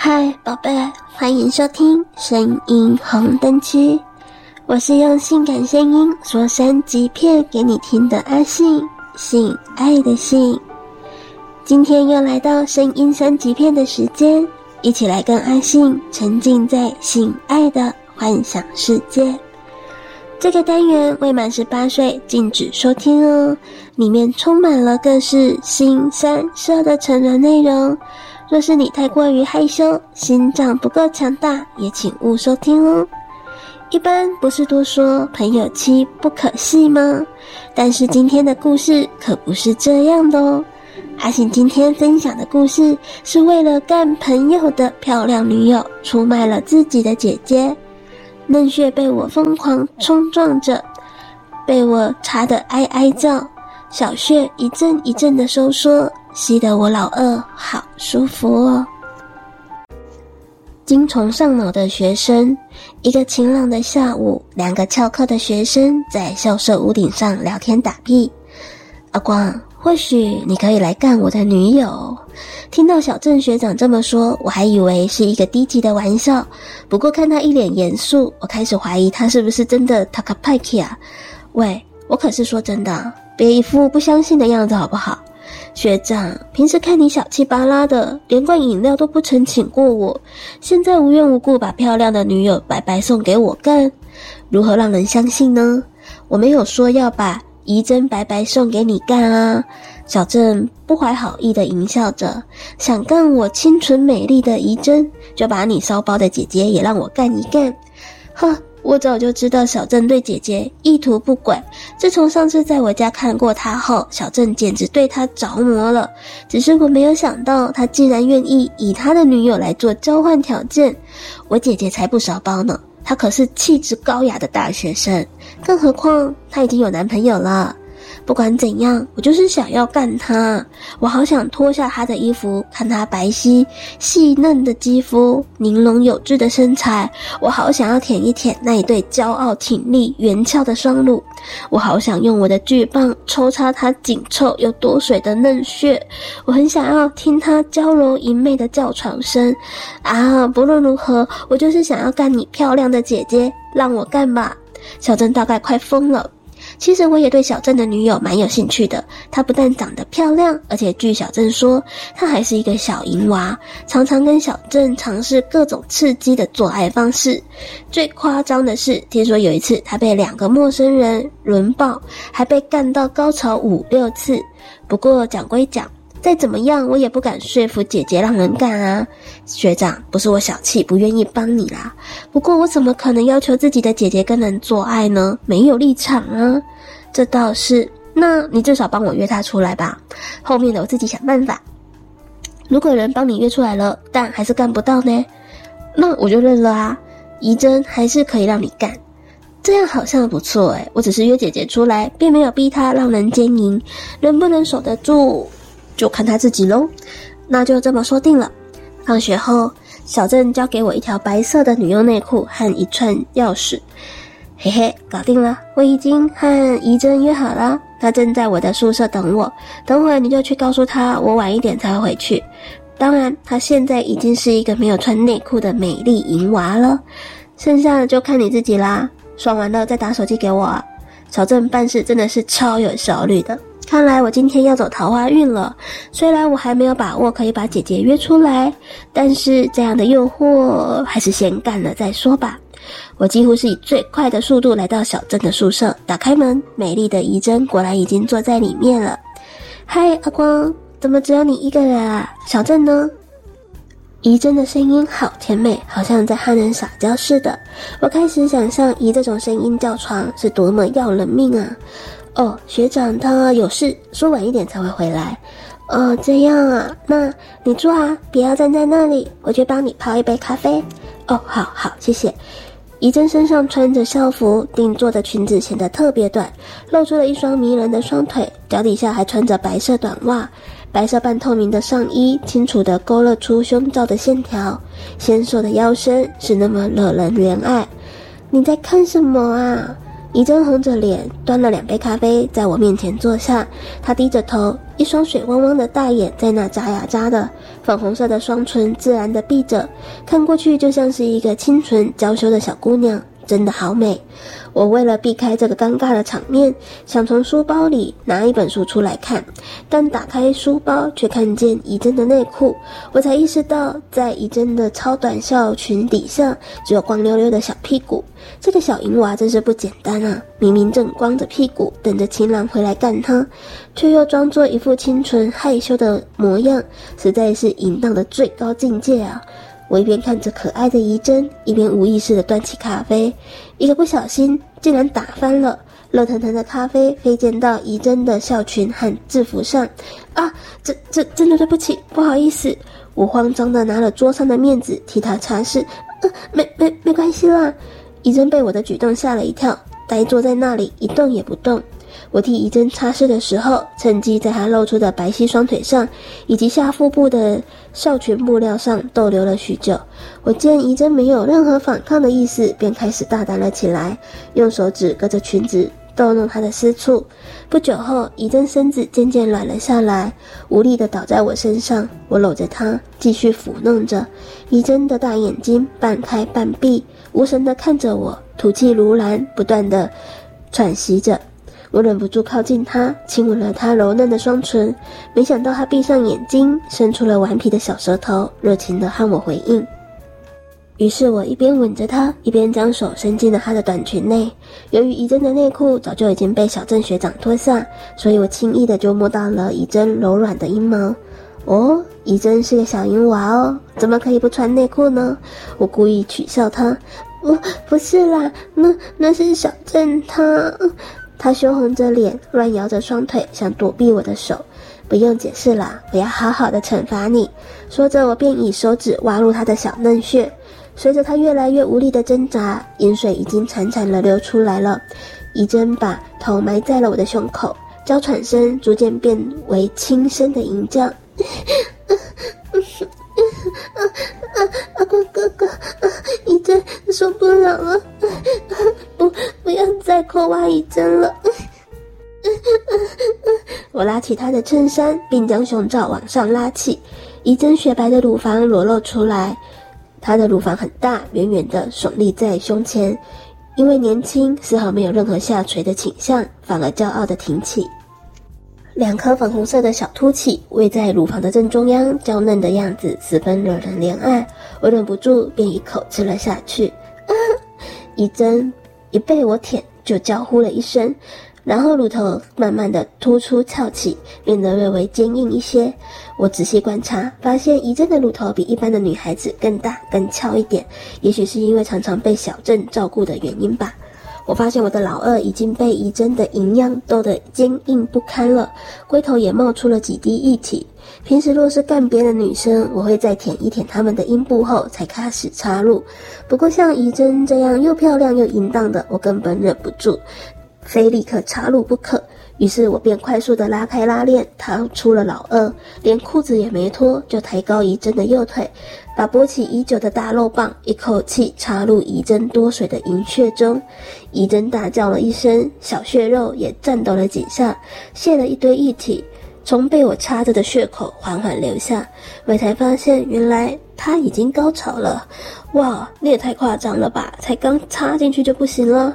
嗨，宝贝，欢迎收听声音红灯区。我是用性感声音说三级片给你听的阿信，性爱的性。今天又来到声音三级片的时间，一起来跟阿信沉浸在性爱的幻想世界。这个单元未满十八岁禁止收听哦，里面充满了各式腥膻色的成人内容。若是你太过于害羞，心脏不够强大，也请勿收听哦。一般不是都说朋友妻不可戏吗？但是今天的故事可不是这样的哦。阿信今天分享的故事是为了干朋友的漂亮女友，出卖了自己的姐姐，嫩穴被我疯狂冲撞着，被我插得哀哀叫，小穴一阵一阵的收缩。吸得我老二好舒服哦。精虫上脑的学生，一个晴朗的下午，两个翘课的学生在校舍屋顶上聊天打屁。阿光，或许你可以来干我的女友。听到小郑学长这么说，我还以为是一个低级的玩笑。不过看他一脸严肃，我开始怀疑他是不是真的塔卡派克啊？喂，我可是说真的，别一副不相信的样子好不好？学长，平时看你小气巴拉的，连罐饮料都不曾请过我，现在无缘无故把漂亮的女友白白送给我干，如何让人相信呢？我没有说要把怡珍白白送给你干啊！小郑不怀好意的淫笑着，想干我清纯美丽的怡珍，就把你骚包的姐姐也让我干一干，呵。我早就知道小郑对姐姐意图不轨。自从上次在我家看过她后，小郑简直对她着魔了。只是我没有想到，他竟然愿意以他的女友来做交换条件。我姐姐才不少包呢，她可是气质高雅的大学生，更何况她已经有男朋友了。不管怎样，我就是想要干他。我好想脱下他的衣服，看他白皙细嫩的肌肤、玲珑有致的身材。我好想要舔一舔那一对骄傲挺立、圆翘的双乳。我好想用我的巨棒抽插他紧凑又多水的嫩穴。我很想要听他娇柔淫媚的叫床声。啊，不论如何，我就是想要干你漂亮的姐姐，让我干吧。小郑大概快疯了。其实我也对小镇的女友蛮有兴趣的。她不但长得漂亮，而且据小镇说，她还是一个小淫娃，常常跟小镇尝试各种刺激的做爱方式。最夸张的是，听说有一次她被两个陌生人轮爆，还被干到高潮五六次。不过讲归讲。再怎么样，我也不敢说服姐姐让人干啊！学长，不是我小气，不愿意帮你啦。不过我怎么可能要求自己的姐姐跟人做爱呢？没有立场啊。这倒是，那你至少帮我约她出来吧。后面的我自己想办法。如果有人帮你约出来了，但还是干不到呢，那我就认了啊。怡珍还是可以让你干，这样好像不错诶。我只是约姐姐出来，并没有逼她让人奸淫，能不能守得住？就看他自己喽，那就这么说定了。放学后，小郑交给我一条白色的女用内裤和一串钥匙，嘿嘿，搞定了。我已经和怡珍约好了，她正在我的宿舍等我。等会你就去告诉她，我晚一点才会回去。当然，她现在已经是一个没有穿内裤的美丽淫娃了，剩下的就看你自己啦。爽完了再打手机给我。小郑办事真的是超有效率的。看来我今天要走桃花运了。虽然我还没有把握可以把姐姐约出来，但是这样的诱惑还是先干了再说吧。我几乎是以最快的速度来到小镇的宿舍，打开门，美丽的怡珍果然已经坐在里面了。嗨，阿光，怎么只有你一个人啊？小镇呢？怡珍的声音好甜美，好像在和人撒娇似的。我开始想象以这种声音叫床是多么要人命啊！哦，学长他有事，说晚一点才会回来。哦，这样啊，那你坐啊，不要站在那里，我去帮你泡一杯咖啡。哦，好好，谢谢。怡珍身上穿着校服，定做的裙子显得特别短，露出了一双迷人的双腿，脚底下还穿着白色短袜，白色半透明的上衣清楚地勾勒出胸罩的线条，纤瘦的腰身是那么惹人怜爱。你在看什么啊？怡珍红着脸端了两杯咖啡在我面前坐下，她低着头，一双水汪汪的大眼在那眨呀眨的，粉红色的双唇自然的闭着，看过去就像是一个清纯娇羞的小姑娘。真的好美！我为了避开这个尴尬的场面，想从书包里拿一本书出来看，但打开书包却看见怡珍的内裤，我才意识到，在怡珍的超短校裙底下，只有光溜溜的小屁股。这个小淫娃真是不简单啊！明明正光着屁股等着情郎回来干她，却又装作一副清纯害羞的模样，实在是淫荡的最高境界啊！我一边看着可爱的怡珍，一边无意识地端起咖啡，一个不小心竟然打翻了，热腾腾的咖啡飞溅到怡珍的校裙和制服上。啊，这这真的对不起，不好意思。我慌张地拿了桌上的面子替她擦拭。呃、没没没关系啦。怡珍被我的举动吓了一跳，呆坐在那里一动也不动。我替怡珍擦拭的时候，趁机在她露出的白皙双腿上，以及下腹部的校裙布料上逗留了许久。我见怡珍没有任何反抗的意思，便开始大胆了起来，用手指隔着裙子逗弄她的私处。不久后，怡珍身子渐渐软了下来，无力地倒在我身上。我搂着她，继续抚弄着。怡珍的大眼睛半开半闭，无神地看着我，吐气如兰，不断地喘息着。我忍不住靠近他，亲吻了他柔嫩的双唇。没想到他闭上眼睛，伸出了顽皮的小舌头，热情地和我回应。于是我一边吻着他，一边将手伸进了他的短裙内。由于怡珍的内裤早就已经被小郑学长脱下，所以我轻易地就摸到了怡珍柔软的阴毛。哦，怡珍是个小淫娃哦，怎么可以不穿内裤呢？我故意取笑他。不，不是啦，那那是小郑他。他羞红着脸，乱摇着双腿，想躲避我的手。不用解释了，我要好好的惩罚你。说着，我便以手指挖入他的小嫩穴。随着他越来越无力的挣扎，淫水已经潺潺的流出来了。怡珍把头埋在了我的胸口，娇喘声逐渐变为轻声的吟叫。阿光哥哥，怡珍受不了了，不，不要再扣挖怡珍了。起她的衬衫，并将胸罩往上拉起，怡珍雪白的乳房裸露出来。她的乳房很大，远远的耸立在胸前，因为年轻，丝毫没有任何下垂的倾向，反而骄傲地挺起。两颗粉红色的小凸起位在乳房的正中央，娇嫩的样子十分惹人怜爱。我忍不住便一口吃了下去。啊！怡珍一被我舔就娇呼了一声，然后乳头慢慢的突出翘起，变得略微坚硬一些。我仔细观察，发现怡珍的乳头比一般的女孩子更大更翘一点，也许是因为常常被小郑照顾的原因吧。我发现我的老二已经被怡珍的营养逗得坚硬不堪了，龟头也冒出了几滴液体。平时若是干别的女生，我会再舔一舔她们的阴部后才开始插入。不过像怡珍这样又漂亮又淫荡的，我根本忍不住，非立刻插入不可。于是我便快速地拉开拉链，掏出了老二，连裤子也没脱，就抬高怡珍的右腿，把勃起已久的大肉棒一口气插入怡珍多水的淫穴中。怡珍大叫了一声，小血肉也颤抖了几下，泄了一堆液体，从被我插着的血口缓缓流下。我才发现，原来她已经高潮了。哇，你也太夸张了吧！才刚插进去就不行了。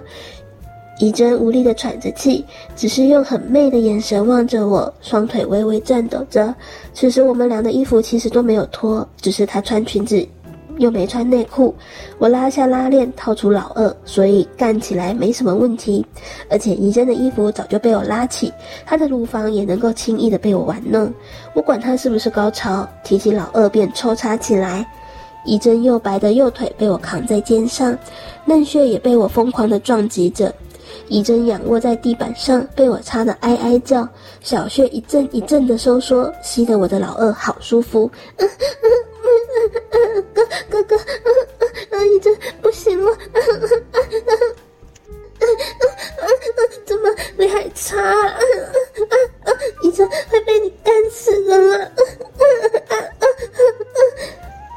怡珍无力地喘着气，只是用很媚的眼神望着我，双腿微微颤抖着。此时我们俩的衣服其实都没有脱，只是她穿裙子，又没穿内裤。我拉下拉链，掏出老二，所以干起来没什么问题。而且怡珍的衣服早就被我拉起，她的乳房也能够轻易地被我玩弄。我管她是不是高潮，提起老二便抽插起来。怡珍又白的右腿被我扛在肩上，嫩穴也被我疯狂地撞击着。怡珍仰卧在地板上，被我擦得哀哀叫，小穴一阵一阵的收缩，吸得我的老二好舒服。哥哥哥，怡珍不行了，怎么你还插？怡珍会被你干死的了。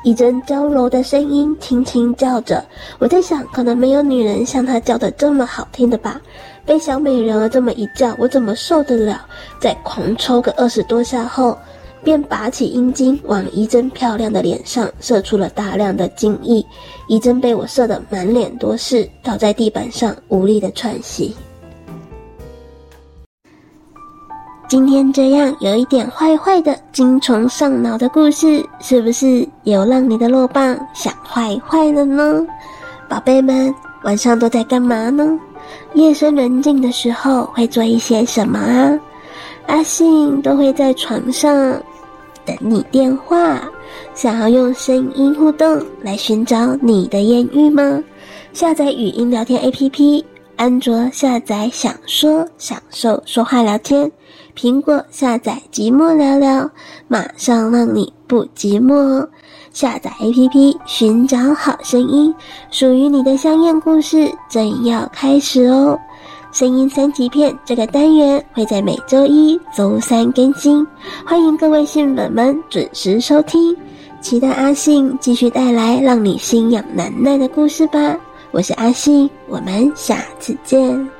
怡真娇柔的声音轻轻叫着。我在想，可能没有女人像她叫的这么好听的吧。被小美人儿这么一叫，我怎么受得了？在狂抽个二十多下后，便拔起阴茎往仪珍漂亮的脸上射出了大量的精液。仪珍被我射得满脸都是，倒在地板上无力的喘息。今天这样有一点坏坏的精虫上脑的故事，是不是有让你的肉棒想坏坏了呢？宝贝们，晚上都在干嘛呢？夜深人静的时候会做一些什么啊？阿信都会在床上等你电话，想要用声音互动来寻找你的艳遇吗？下载语音聊天 APP，安卓下载享说享受说话聊天。苹果下载寂寞聊聊，马上让你不寂寞哦！下载 APP，寻找好声音，属于你的香艳故事正要开始哦！声音三级片这个单元会在每周一、周三更新，欢迎各位信粉们准时收听，期待阿信继续带来让你心痒难耐的故事吧！我是阿信，我们下次见。